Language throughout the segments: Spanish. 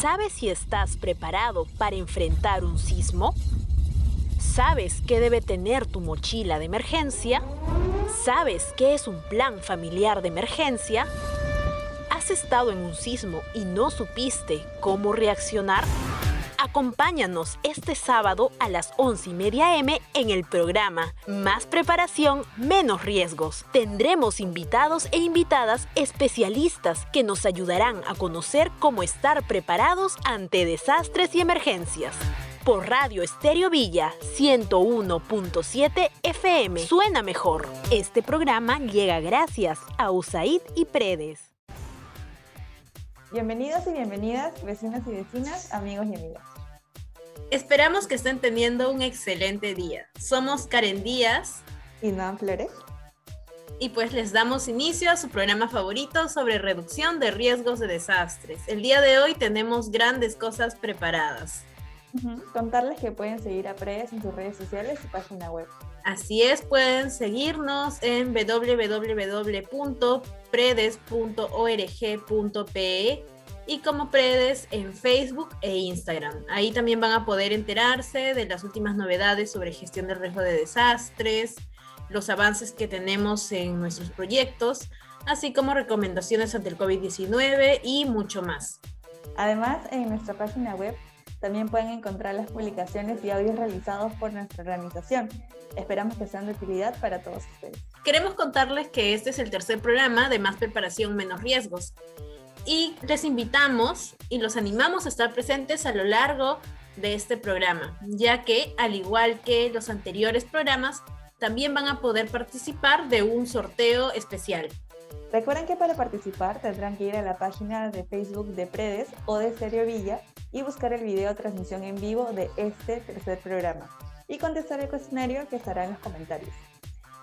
¿Sabes si estás preparado para enfrentar un sismo? ¿Sabes qué debe tener tu mochila de emergencia? ¿Sabes qué es un plan familiar de emergencia? ¿Has estado en un sismo y no supiste cómo reaccionar? Acompáñanos este sábado a las 11 y media M en el programa Más preparación, menos riesgos. Tendremos invitados e invitadas especialistas que nos ayudarán a conocer cómo estar preparados ante desastres y emergencias. Por Radio Estéreo Villa 101.7 FM. Suena mejor. Este programa llega gracias a USAID y Predes. Bienvenidos y bienvenidas, vecinas y vecinas, amigos y amigas. Esperamos que estén teniendo un excelente día. Somos Karen Díaz y Nan Flores. Y pues les damos inicio a su programa favorito sobre reducción de riesgos de desastres. El día de hoy tenemos grandes cosas preparadas. Contarles que pueden seguir a Predes en sus redes sociales y página web. Así es, pueden seguirnos en www.predes.org.pe y como Predes en Facebook e Instagram. Ahí también van a poder enterarse de las últimas novedades sobre gestión del riesgo de desastres, los avances que tenemos en nuestros proyectos, así como recomendaciones ante el COVID-19 y mucho más. Además, en nuestra página web también pueden encontrar las publicaciones y audios realizados por nuestra organización. Esperamos que sean de utilidad para todos ustedes. Queremos contarles que este es el tercer programa de Más Preparación Menos Riesgos y les invitamos y los animamos a estar presentes a lo largo de este programa, ya que al igual que los anteriores programas, también van a poder participar de un sorteo especial. Recuerden que para participar tendrán que ir a la página de Facebook de Predes o de Stereo Villa y buscar el video transmisión en vivo de este tercer programa y contestar el cuestionario que estará en los comentarios.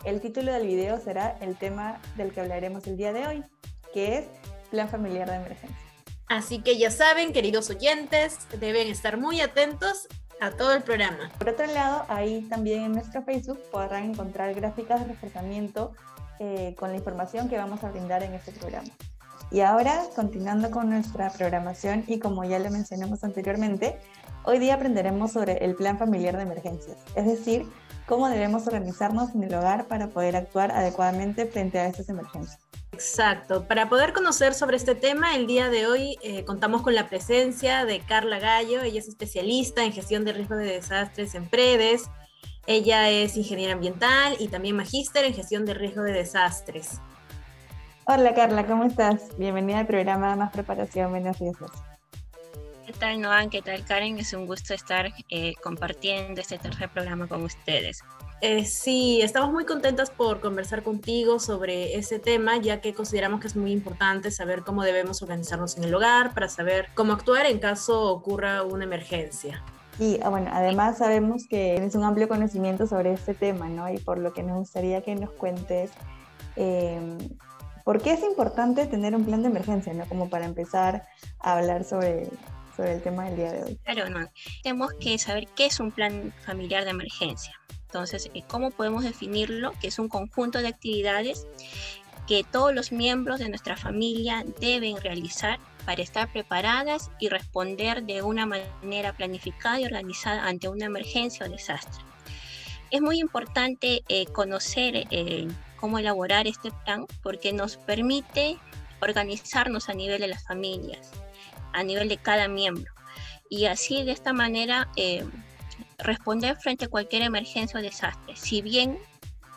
El título del video será el tema del que hablaremos el día de hoy, que es Plan Familiar de Emergencia. Así que ya saben, queridos oyentes, deben estar muy atentos a todo el programa. Por otro lado, ahí también en nuestro Facebook podrán encontrar gráficas de reforzamiento eh, con la información que vamos a brindar en este programa. Y ahora, continuando con nuestra programación y como ya le mencionamos anteriormente, hoy día aprenderemos sobre el plan familiar de emergencias, es decir, cómo debemos organizarnos en el hogar para poder actuar adecuadamente frente a estas emergencias. Exacto. Para poder conocer sobre este tema, el día de hoy eh, contamos con la presencia de Carla Gallo. Ella es especialista en gestión de riesgo de desastres en PREDES. Ella es ingeniera ambiental y también magíster en gestión de riesgo de desastres. Hola Carla, ¿cómo estás? Bienvenida al programa Más Preparación, Menos Riesgos. ¿Qué tal, Noan? ¿Qué tal, Karen? Es un gusto estar eh, compartiendo este tercer programa con ustedes. Eh, sí, estamos muy contentas por conversar contigo sobre ese tema, ya que consideramos que es muy importante saber cómo debemos organizarnos en el hogar para saber cómo actuar en caso ocurra una emergencia. Y ah, bueno, además sabemos que tienes un amplio conocimiento sobre este tema, ¿no? Y por lo que nos gustaría que nos cuentes em, por qué es importante tener un plan de emergencia, ¿no? Como para empezar a hablar sobre, sobre el tema del día de hoy. Claro, no. Tenemos que saber qué es un plan familiar de emergencia. Entonces, eh, ¿cómo podemos definirlo? Que es un conjunto de actividades que todos los miembros de nuestra familia deben realizar para estar preparadas y responder de una manera planificada y organizada ante una emergencia o desastre. Es muy importante eh, conocer eh, cómo elaborar este plan porque nos permite organizarnos a nivel de las familias, a nivel de cada miembro. Y así de esta manera responder frente a cualquier emergencia o desastre. Si bien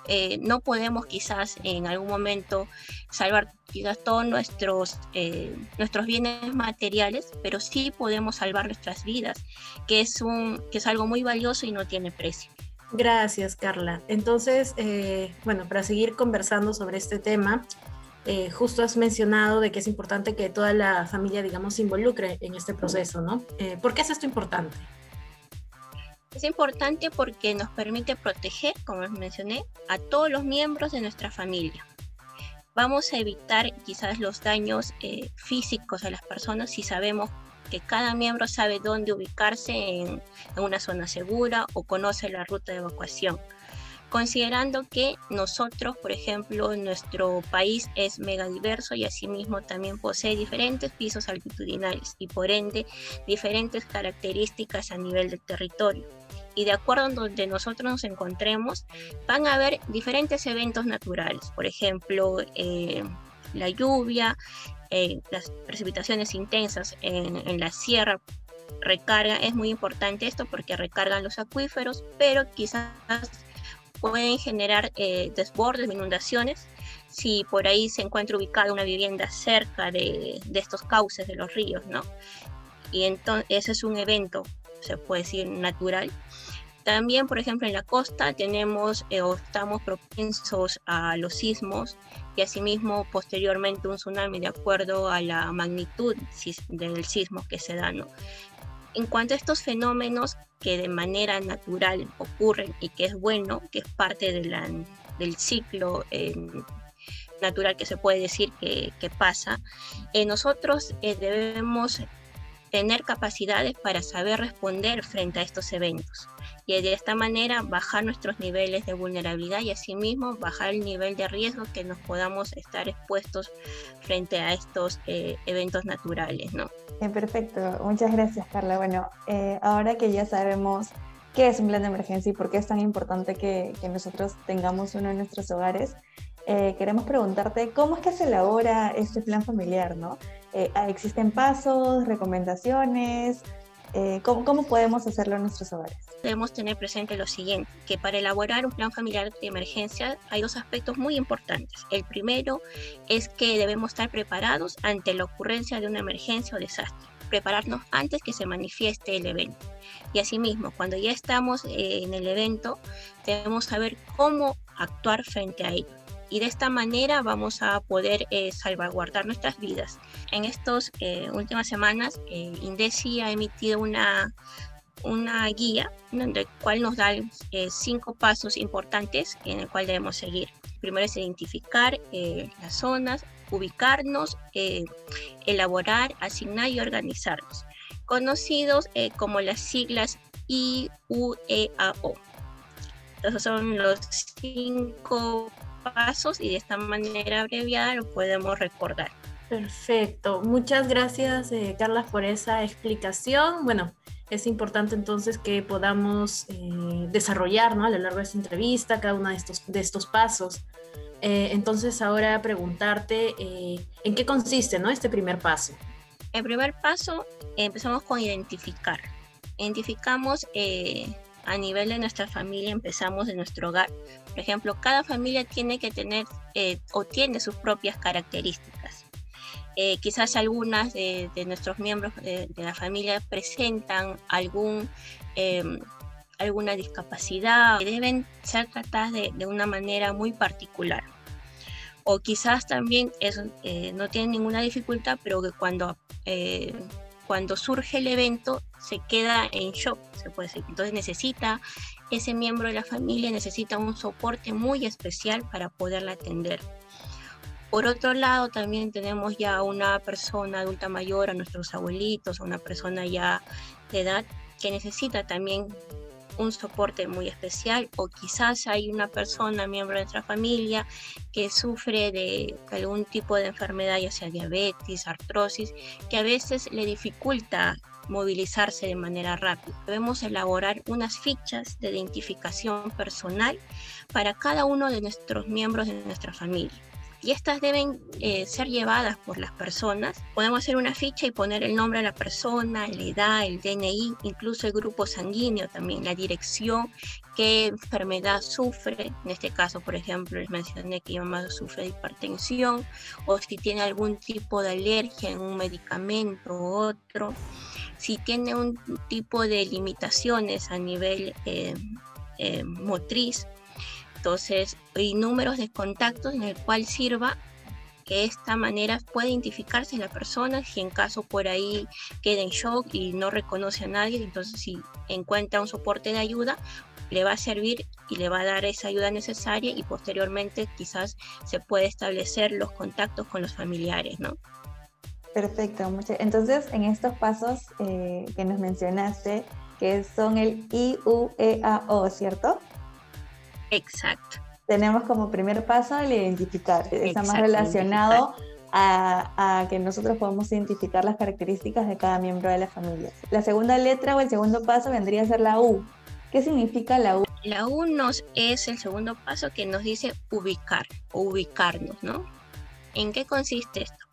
eh, no podemos quizás en algún momento salvar quizás todos nuestros, eh, nuestros bienes materiales, pero sí podemos salvar nuestras vidas, que es, un, que es algo muy valioso y no tiene precio. Gracias, Carla. Entonces, eh, bueno, para seguir conversando sobre este tema, justo has mencionado de que es importante que toda la familia, digamos, se involucre en este proceso, ¿no? ¿Por qué es esto importante? Es importante porque nos permite proteger, como les mencioné, a todos los miembros de nuestra familia. Vamos a evitar quizás los daños eh, físicos a las personas si sabemos que cada miembro sabe dónde ubicarse en, una zona segura o conoce la ruta de evacuación. Considerando que nosotros, por ejemplo, nuestro país es megadiverso y asimismo también posee diferentes pisos altitudinales y por ende diferentes características a nivel del territorio. Y de acuerdo a donde nosotros nos encontremos, van a haber diferentes eventos naturales, por ejemplo, eh, la lluvia, eh, las precipitaciones intensas en, en la sierra recarga, es muy importante esto porque recargan los acuíferos, pero quizás pueden generar eh, desbordes, inundaciones, si por ahí se encuentra ubicada una vivienda cerca de, de, estos cauces de los ríos, ¿no? Y entonces ese es un evento, se puede decir, natural. También, por ejemplo, en la costa tenemos eh, o estamos propensos a los sismos y asimismo posteriormente un tsunami de acuerdo a la magnitud del sismo que se da, ¿no? En cuanto a estos fenómenos que de manera natural ocurren y que es bueno, que es parte del ciclo eh, natural que se puede decir que, que pasa, eh, nosotros eh, debemos tener capacidades para saber responder frente a estos eventos y de esta manera bajar nuestros niveles de vulnerabilidad y asimismo bajar el nivel de riesgo que nos podamos estar expuestos frente a estos eh, eventos naturales, ¿no? Eh, perfecto, muchas gracias Carla. Bueno, eh, ahora que ya sabemos qué es un plan de emergencia y por qué es tan importante que, que nosotros tengamos uno en nuestros hogares, queremos preguntarte cómo es que se elabora este plan familiar, ¿no? ¿Existen pasos, recomendaciones? Eh, ¿cómo, ¿cómo, podemos hacerlo en nuestros hogares? Debemos tener presente lo siguiente, que para elaborar un plan familiar de emergencia hay dos aspectos muy importantes. El primero es que debemos estar preparados ante la ocurrencia de una emergencia o desastre, prepararnos antes que se manifieste el evento. Y asimismo, cuando ya estamos eh, en el evento, debemos saber cómo actuar frente a ello y de esta manera vamos a poder eh, salvaguardar nuestras vidas. En estas eh, últimas semanas, eh, INDECI ha emitido una, una guía en la cual nos da cinco pasos importantes en el cual debemos seguir. Primero es identificar las zonas, ubicarnos, elaborar, asignar y organizarnos, conocidos como las siglas IUEAO. Esos son los cinco pasos y de esta manera abreviada lo podemos recordar. Perfecto. Muchas gracias, eh, Carla, por esa explicación. Bueno, es importante entonces que podamos eh, desarrollar ¿no? a lo largo de esta entrevista cada uno de estos, de estos pasos. Eh, entonces, ahora preguntarte en qué consiste ¿no? este primer paso. El primer paso empezamos con identificar. Identificamos a nivel de nuestra familia empezamos de nuestro hogar. Por ejemplo, cada familia tiene que tener eh, o tiene sus propias características. Eh, quizás algunas de, nuestros miembros de, la familia presentan algún, em, alguna discapacidad, que deben ser tratadas de, una manera muy particular. O quizás también eh, no tienen ninguna dificultad, pero que cuando cuando surge el evento se queda en shock, se puede decir. Entonces necesita, ese miembro de la familia necesita un soporte muy especial para poderla atender. Por otro lado, también tenemos ya una persona adulta mayor, a nuestros abuelitos, a una persona ya de edad que necesita también un soporte muy especial o quizás hay una persona, miembro de nuestra familia, que sufre de algún tipo de enfermedad, ya sea diabetes, artrosis, que a veces le dificulta movilizarse de manera rápida. Debemos elaborar unas fichas de identificación personal para cada uno de nuestros miembros de nuestra familia y estas deben eh, ser llevadas por las personas. Podemos hacer una ficha y poner el nombre de la persona, la edad, el DNI, incluso el grupo sanguíneo también, la dirección, qué enfermedad sufre. En este caso, por ejemplo, les mencioné que mi mamá sufre de hipertensión o si tiene algún tipo de alergia en un medicamento u otro. Si tiene un tipo de limitaciones a nivel eh, eh, motriz, entonces, hay números de contactos en el cual sirva que esta manera puede identificarse la persona si en caso por ahí queda en shock y no reconoce a nadie, entonces si encuentra un soporte de ayuda, le va a servir y le va a dar esa ayuda necesaria y posteriormente quizás se puede establecer los contactos con los familiares, ¿no? Perfecto, entonces en estos pasos eh, que nos mencionaste, que son el IUEAO, ¿cierto? Exacto. Tenemos como primer paso el identificar. Está más relacionado a, a, que nosotros podamos identificar las características de cada miembro de la familia. La segunda letra o el segundo paso vendría a ser la U. ¿Qué significa la U? La U nos es el segundo paso que nos dice ubicar o ubicarnos, ¿no? ¿En qué consiste esto?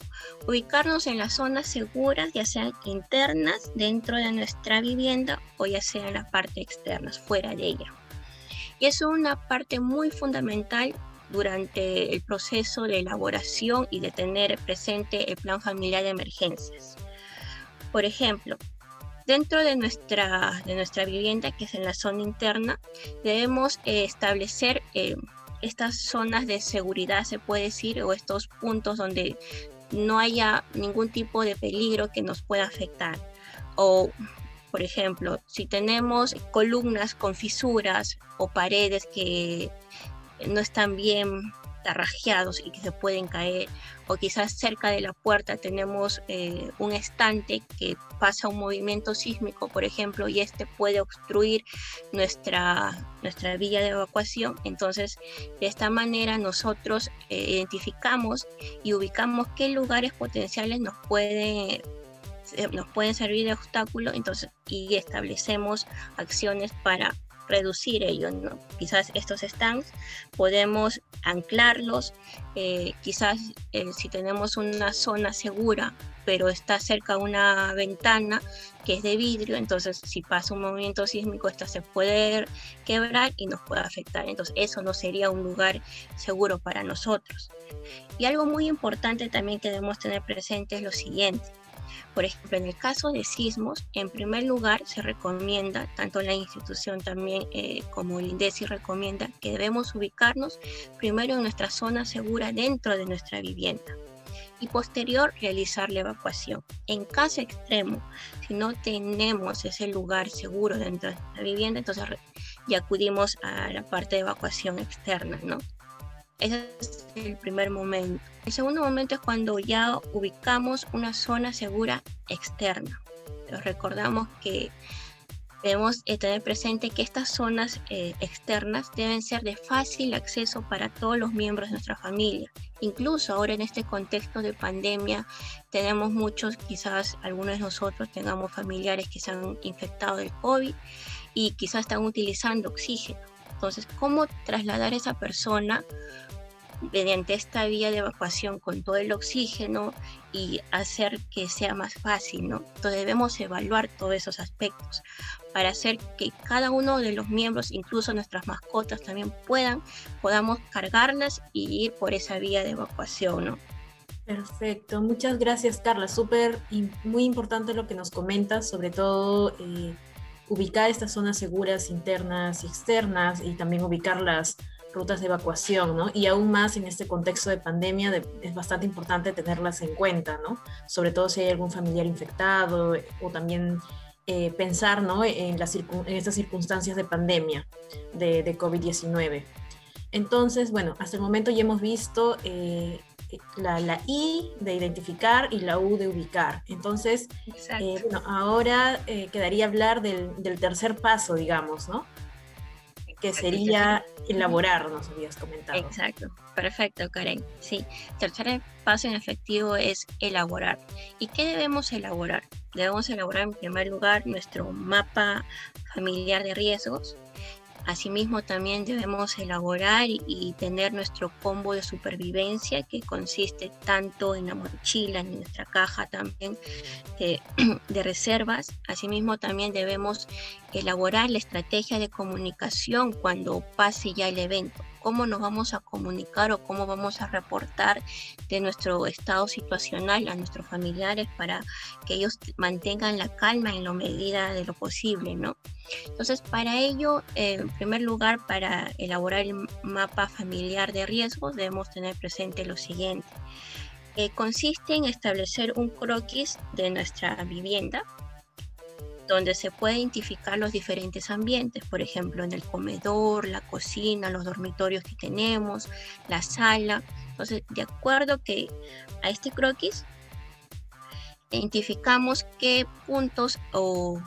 Ubicarnos en las zonas seguras, ya sean internas dentro de nuestra vivienda o ya sea en la parte externa, fuera de ella. Y es una parte muy fundamental durante el proceso de elaboración y de tener presente el plan familiar de emergencias. Por ejemplo, dentro de nuestra, de nuestra vivienda, que es en la zona interna, debemos eh, establecer eh, estas zonas de seguridad, se puede decir, o estos puntos donde no haya ningún tipo de peligro que nos pueda afectar. O, por ejemplo, si tenemos columnas con fisuras o paredes que no están bien tarrajeados y que se pueden caer, o quizás cerca de la puerta tenemos eh, un estante que pasa un movimiento sísmico, por ejemplo, y este puede obstruir nuestra, nuestra vía de evacuación. Entonces, de esta manera nosotros eh, identificamos y ubicamos qué lugares potenciales nos pueden nos pueden servir de obstáculo entonces y establecemos acciones para reducir ellos. ¿no? Quizás estos stands podemos anclarlos, eh, quizás eh, si tenemos una zona segura, pero está cerca una ventana que es de vidrio, entonces si pasa un movimiento sísmico, esta se puede quebrar y nos puede afectar. Entonces eso no sería un lugar seguro para nosotros. Y algo muy importante también que debemos tener presente es lo siguiente. Por ejemplo, en el caso de sismos, en primer lugar se recomienda, tanto la institución también eh, como el INDECI recomienda, que debemos ubicarnos primero en nuestra zona segura dentro de nuestra vivienda y posterior realizar la evacuación. En caso extremo, si no tenemos ese lugar seguro dentro de la vivienda, entonces ya acudimos a la parte de evacuación externa, ¿no? Ese es el primer momento. El segundo momento es cuando ya ubicamos una zona segura externa. recordamos que debemos eh, tener presente que estas zonas eh, externas deben ser de fácil acceso para todos los miembros de nuestra familia. Incluso ahora en este contexto de pandemia tenemos muchos, quizás algunos de nosotros tengamos familiares que se han infectado del COVID y quizás están utilizando oxígeno. Entonces, ¿cómo trasladar a esa persona mediante esta vía de evacuación con todo el oxígeno y hacer que sea más fácil, ¿no? Entonces debemos evaluar todos esos aspectos para hacer que cada uno de los miembros, incluso nuestras mascotas, también puedan, podamos cargarlas y ir por esa vía de evacuación, ¿no? Perfecto, muchas gracias Carla, súper muy importante lo que nos comentas, sobre todo eh, ubicar estas zonas seguras internas y externas y también ubicar las rutas de evacuación, ¿no? Y aún más en este contexto de pandemia es bastante importante tenerlas en cuenta, ¿no? Sobre todo si hay algún familiar infectado o también eh, pensar, ¿no? En, las en estas circunstancias de pandemia de, de COVID-19. Entonces, bueno, hasta el momento ya hemos visto eh, la, la, I de identificar y la U de ubicar. Entonces, eh, bueno, ahora quedaría hablar del, del tercer paso, digamos, ¿no? Que sería elaborar, nos habías comentado. Exacto, perfecto, Karen. Sí, tercer paso en efectivo es elaborar. ¿Y qué debemos elaborar? Debemos elaborar en primer lugar nuestro mapa familiar de riesgos, Asimismo, también debemos elaborar y tener nuestro combo de supervivencia que consiste tanto en la mochila, en nuestra caja también de, de reservas. Asimismo, también debemos elaborar la estrategia de comunicación cuando pase ya el evento cómo nos vamos a comunicar o cómo vamos a reportar de nuestro estado situacional a nuestros familiares para que ellos mantengan la calma en la medida de lo posible, ¿no? Entonces, para ello, eh, en primer lugar, para elaborar el mapa familiar de riesgos, debemos tener presente lo siguiente. Consiste en establecer un croquis de nuestra vivienda, donde se puede identificar los diferentes ambientes, por ejemplo, en el comedor, la cocina, los dormitorios que tenemos, la sala. Entonces, de acuerdo que a este croquis, identificamos qué puntos o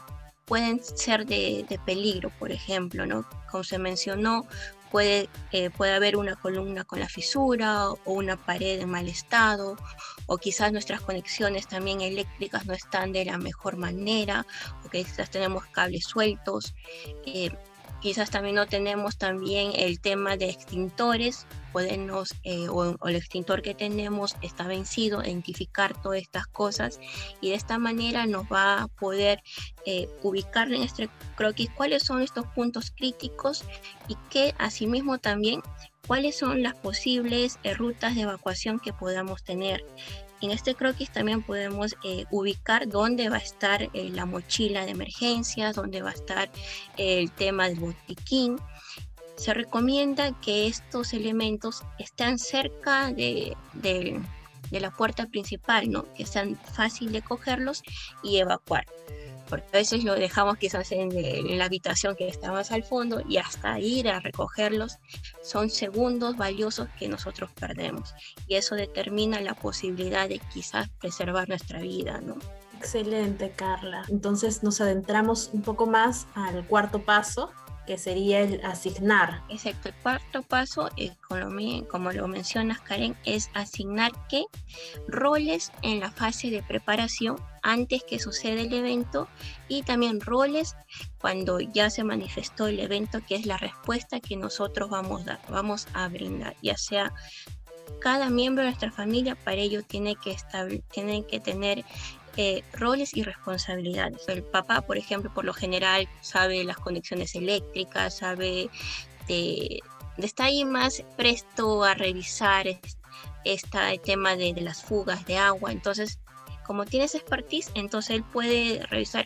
pueden ser de, peligro, por ejemplo, ¿no? Como se mencionó, puede, eh, puede haber una columna con la fisura o una pared en mal estado, o quizás nuestras conexiones también eléctricas no están de la mejor manera, o quizás tenemos cables sueltos. Eh, quizás también no tenemos también el tema de extintores, podemos, eh, o, el extintor que tenemos está vencido, identificar todas estas cosas y de esta manera nos va a poder eh, ubicar en este croquis cuáles son estos puntos críticos y que asimismo también cuáles son las posibles eh, rutas de evacuación que podamos tener. En este croquis también podemos eh, ubicar dónde va a estar eh, la mochila de emergencias, dónde va a estar el tema del botiquín. Se recomienda que estos elementos estén cerca de, la puerta principal, que sean fácil de cogerlos y evacuar porque a veces lo dejamos quizás en, la habitación que está más al fondo y hasta ir a recogerlos son segundos valiosos que nosotros perdemos y eso determina la posibilidad de quizás preservar nuestra vida, ¿no? Excelente, Carla. Entonces nos adentramos un poco más al cuarto paso, que sería el asignar. Exacto, el cuarto paso, eh, como, lo mencionas Karen, es asignar qué roles en la fase de preparación antes que suceda el evento y también roles cuando ya se manifestó el evento, que es la respuesta que nosotros vamos a, vamos a brindar, ya sea cada miembro de nuestra familia para ello tiene que, tiene que tener eh, roles y responsabilidades. El papá, por ejemplo, por lo general sabe las conexiones eléctricas, sabe de, está ahí más presto a revisar este tema de, las fugas de agua. Entonces, como tiene ese expertise, entonces él puede revisar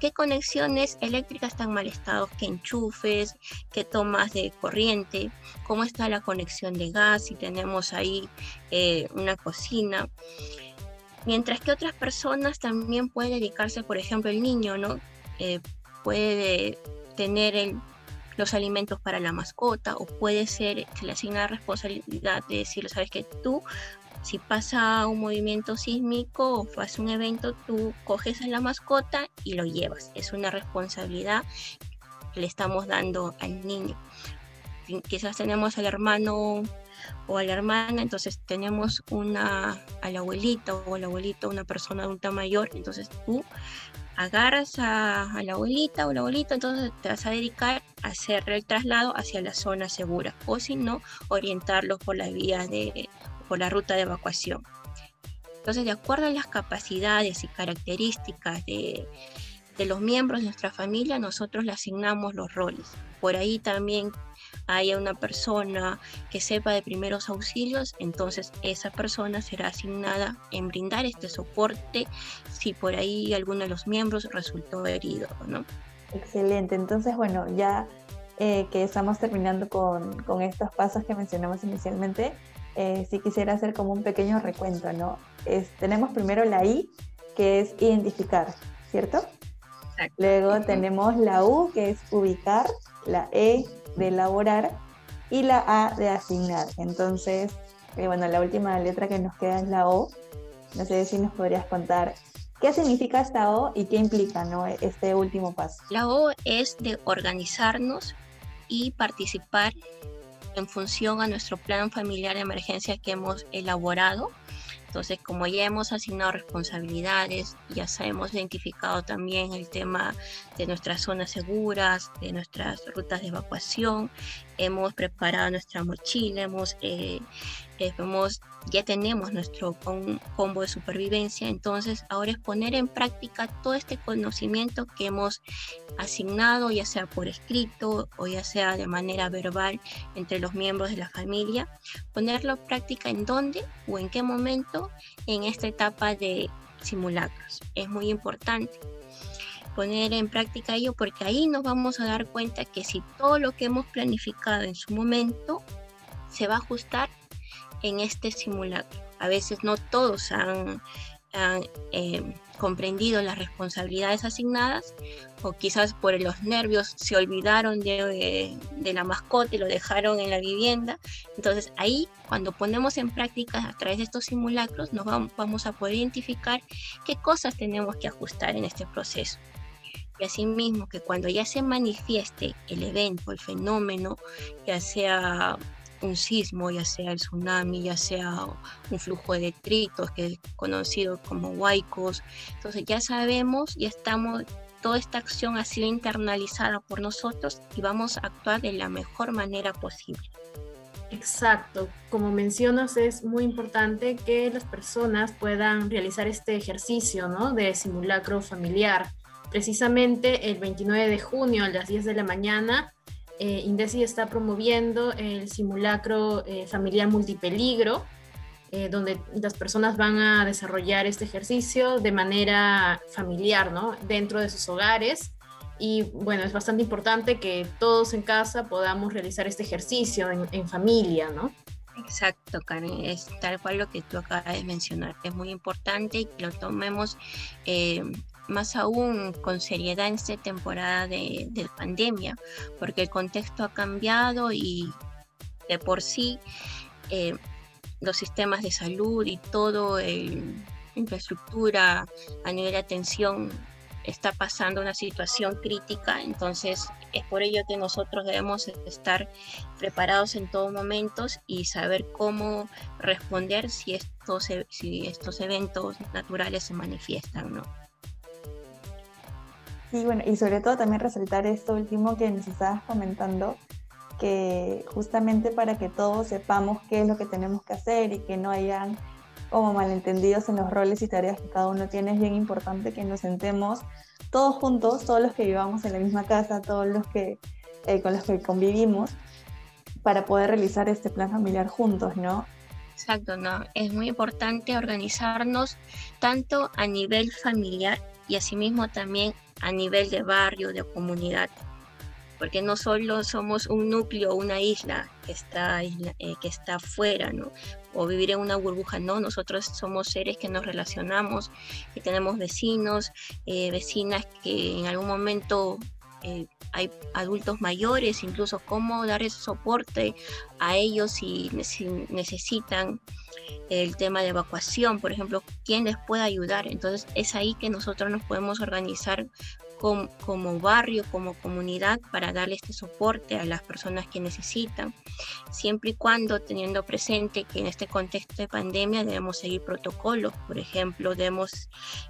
qué conexiones eléctricas están mal estado, qué enchufes, qué tomas de corriente, cómo está la conexión de gas, si tenemos ahí eh, una cocina mientras que otras personas también pueden dedicarse, por ejemplo, el niño, ¿no? Eh, puede tener los alimentos para la mascota o puede ser, se le asigna la responsabilidad de decirle, sabes que tú, si pasa un movimiento sísmico o pasa un evento, tú coges a la mascota y lo llevas. Es una responsabilidad que le estamos dando al niño. Quizás tenemos al hermano o a la hermana, entonces tenemos una, al abuelito o al abuelito, una persona adulta mayor, entonces tú agarras a, la abuelita o al abuelito, entonces te vas a dedicar a hacer el traslado hacia la zona segura, o si no, orientarlos por la vía de, por la ruta de evacuación. Entonces, de acuerdo a las capacidades y características de, de los miembros de nuestra familia, nosotros le asignamos los roles. Por ahí también haya una persona que sepa de primeros auxilios, entonces esa persona será asignada en brindar este soporte si por ahí alguno de los miembros resultó herido, ¿no? Excelente, entonces bueno, ya eh, que estamos terminando con, con, estos pasos que mencionamos inicialmente, eh, sí quisiera hacer como un pequeño recuento, ¿no? tenemos primero la I, que es identificar, ¿cierto? Luego tenemos la U, que es ubicar, la E, de elaborar y la A de asignar. Entonces, eh, bueno, la última letra que nos queda es la O. No sé si nos podrías contar qué significa esta O y qué implica ¿no? este último paso. La O es de organizarnos y participar en función a nuestro plan familiar de emergencia que hemos elaborado entonces, como ya hemos asignado responsabilidades, ya hemos identificado también el tema de nuestras zonas seguras, de nuestras rutas de evacuación, hemos preparado nuestra mochila, hemos eh, ya tenemos nuestro combo de supervivencia, entonces ahora es poner en práctica todo este conocimiento que hemos asignado, ya sea por escrito o ya sea de manera verbal entre los miembros de la familia, ponerlo en práctica en dónde o en qué momento en esta etapa de simulacros. Es muy importante poner en práctica ello porque ahí nos vamos a dar cuenta que si todo lo que hemos planificado en su momento se va a ajustar en este simulacro. A veces no todos han, eh, comprendido las responsabilidades asignadas o quizás por los nervios se olvidaron de, de, la mascota y lo dejaron en la vivienda. Entonces ahí cuando ponemos en práctica a través de estos simulacros nos vamos, vamos a poder identificar qué cosas tenemos que ajustar en este proceso. Y asimismo que cuando ya se manifieste el evento, el fenómeno, ya sea un sismo, ya sea el tsunami, ya sea un flujo de detritos, que es conocido como huaicos. Entonces ya sabemos, ya estamos, toda esta acción ha sido internalizada por nosotros y vamos a actuar de la mejor manera posible. Exacto, como mencionas es muy importante que las personas puedan realizar este ejercicio ¿no? de simulacro familiar. Precisamente el 29 de junio a las 10 de la mañana eh, Indesi está promoviendo el simulacro eh, familiar multipeligro, eh, donde las personas van a desarrollar este ejercicio de manera familiar, ¿no? Dentro de sus hogares. Y bueno, es bastante importante que todos en casa podamos realizar este ejercicio en, familia, ¿no? Exacto, Karen, es tal cual lo que tú acabas de mencionar. Es muy importante que lo tomemos más aún con seriedad en esta temporada de, pandemia, porque el contexto ha cambiado y de por sí eh, los sistemas de salud y todo el infraestructura a nivel de atención está pasando una situación crítica, entonces es por ello que nosotros debemos estar preparados en todos momentos y saber cómo responder si estos, si estos eventos naturales se manifiestan, ¿no? Sí, bueno, y sobre todo también resaltar esto último que nos estabas comentando, que justamente para que todos sepamos qué es lo que tenemos que hacer y que no hayan como malentendidos en los roles y tareas que cada uno tiene, es bien importante que nos sentemos todos juntos, todos los que vivamos en la misma casa, todos los que eh, con los que convivimos, para poder realizar este plan familiar juntos, ¿no? Exacto, no. Es muy importante organizarnos tanto a nivel familiar y asimismo también a nivel de barrio, de comunidad, porque no solo somos un núcleo, una isla que está, eh, que está fuera, ¿no? o vivir en una burbuja, no, nosotros somos seres que nos relacionamos, que tenemos vecinos, eh, vecinas que en algún momento eh, hay adultos mayores, incluso cómo dar ese soporte a ellos si, necesitan el tema de evacuación, por ejemplo, quién les puede ayudar. Entonces es ahí que nosotros nos podemos organizar como, barrio, como comunidad, para darle este soporte a las personas que necesitan, siempre y cuando teniendo presente que en este contexto de pandemia debemos seguir protocolos, por ejemplo, debemos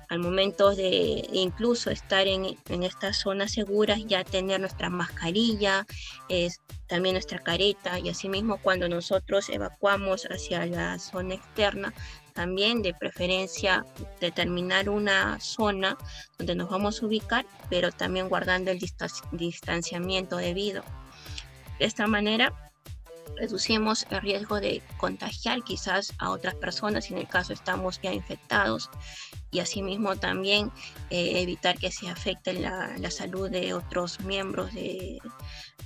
al momento de incluso estar en, estas zonas seguras ya tener nuestra mascarilla, es, también nuestra careta y asimismo cuando nosotros evacuamos hacia la zona externa también de preferencia determinar una zona donde nos vamos a ubicar, pero también guardando el distanciamiento debido. De esta manera reducimos el riesgo de contagiar quizás a otras personas si en el caso estamos ya infectados y asimismo también eh, evitar que se afecte la, la, salud de otros miembros de,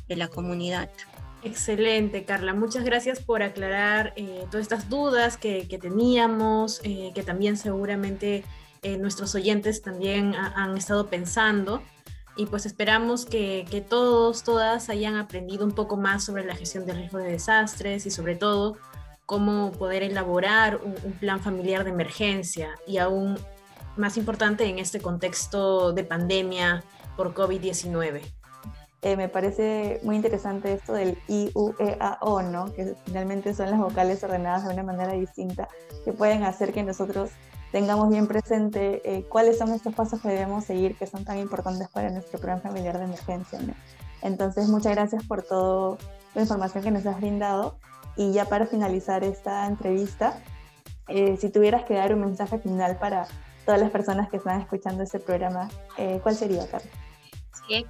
de la comunidad. Excelente, Carla. Muchas gracias por aclarar eh, todas estas dudas que, teníamos, eh, que también seguramente eh, nuestros oyentes también han estado pensando. Y pues esperamos que, todos, todas hayan aprendido un poco más sobre la gestión de riesgo de desastres y sobre todo cómo poder elaborar un plan familiar de emergencia y aún más importante en este contexto de pandemia por COVID-19. Eh, me parece muy interesante esto del I, U, E, A, O, ¿no? que finalmente son las vocales ordenadas de una manera distinta, que pueden hacer que nosotros tengamos bien presente eh, cuáles son estos pasos que debemos seguir, que son tan importantes para nuestro plan familiar de emergencia. ¿no? Entonces, muchas gracias por toda la información que nos has brindado. Y ya para finalizar esta entrevista, eh, si tuvieras que dar un mensaje final para todas las personas que están escuchando este programa, ¿cuál sería, Carlos? Sí, es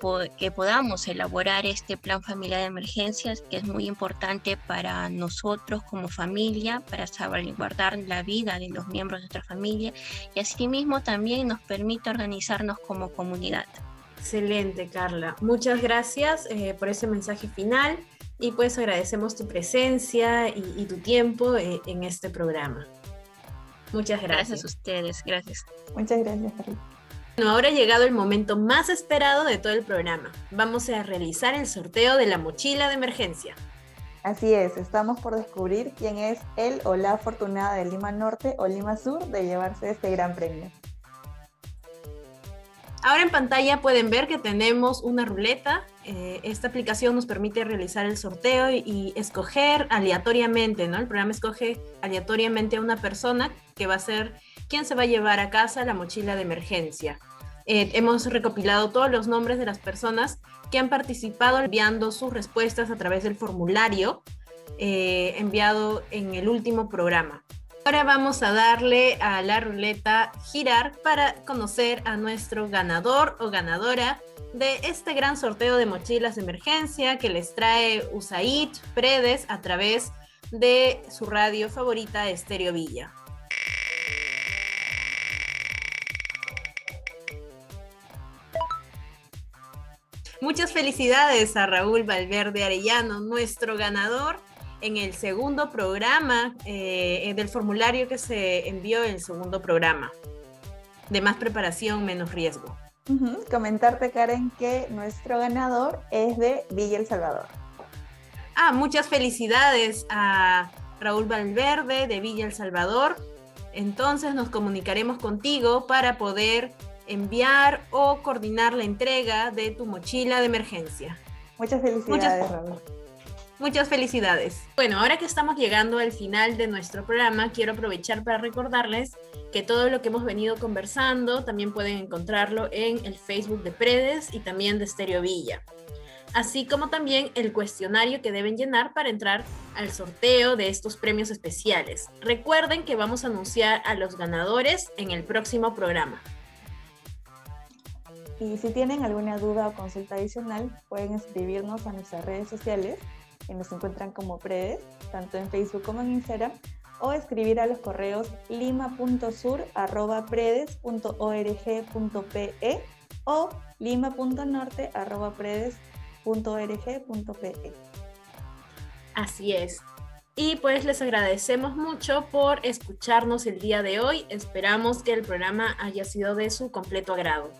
que que podamos elaborar este plan familiar de emergencias, que es muy importante para nosotros como familia, para salvaguardar la vida de los miembros de nuestra familia y asimismo también nos permite organizarnos como comunidad. Excelente, Carla. Muchas gracias eh, por ese mensaje final y pues agradecemos tu presencia y, tu tiempo eh, en este programa. Muchas gracias. Gracias a ustedes, gracias. Muchas gracias, Carla. Bueno, ahora ha llegado el momento más esperado de todo el programa. Vamos a realizar el sorteo de la mochila de emergencia. Así es, estamos por descubrir quién es el o la afortunada de Lima Norte o Lima Sur de llevarse este gran premio. Ahora en pantalla pueden ver que tenemos una ruleta. Eh, esta aplicación nos permite realizar el sorteo y, escoger aleatoriamente, ¿no? El programa escoge aleatoriamente a una persona que va a ser quien se va a llevar a casa la mochila de emergencia. Eh, hemos recopilado todos los nombres de las personas que han participado enviando sus respuestas a través del formulario eh, enviado en el último programa. Ahora vamos a darle a la ruleta girar para conocer a nuestro ganador o ganadora de este gran sorteo de mochilas de emergencia que les trae USAID Predes a través de su radio favorita Estéreo Villa. Muchas felicidades a Raúl Valverde Arellano, nuestro ganador en el segundo programa, eh, del formulario que se envió en el segundo programa, de más preparación, menos riesgo. Comentarte, Karen, que nuestro ganador es de Villa El Salvador. Ah, muchas felicidades a Raúl Valverde de Villa El Salvador. Entonces nos comunicaremos contigo para poder enviar o coordinar la entrega de tu mochila de emergencia. Muchas felicidades, Raúl. Muchas felicidades. Bueno, ahora que estamos llegando al final de nuestro programa, quiero aprovechar para recordarles que todo lo que hemos venido conversando también pueden encontrarlo en el Facebook de Predes y también de Stereo Villa. Así como también el cuestionario que deben llenar para entrar al sorteo de estos premios especiales. Recuerden que vamos a anunciar a los ganadores en el próximo programa. Y si tienen alguna duda o consulta adicional, pueden escribirnos a nuestras redes sociales que nos encuentran como Predes, tanto en Facebook como en Instagram, o escribir a los correos lima.sur.predes.org.pe o lima.norte.predes.org.pe. Así es. Y pues les agradecemos mucho por escucharnos el día de hoy. Esperamos que el programa haya sido de su completo agrado.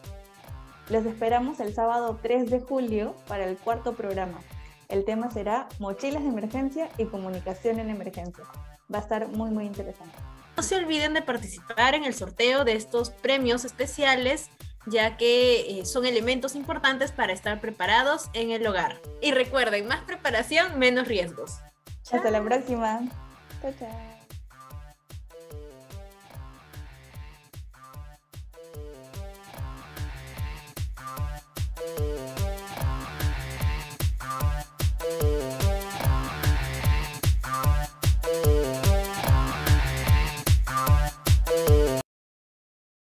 Los esperamos el sábado 3 de julio para el cuarto programa. El tema será mochilas de emergencia y comunicación en emergencia. Va a estar muy, muy interesante. No se olviden de participar en el sorteo de estos premios especiales, ya que eh, son elementos importantes para estar preparados en el hogar. Y recuerden, más preparación, menos riesgos. Hasta la próxima. Chao, chao.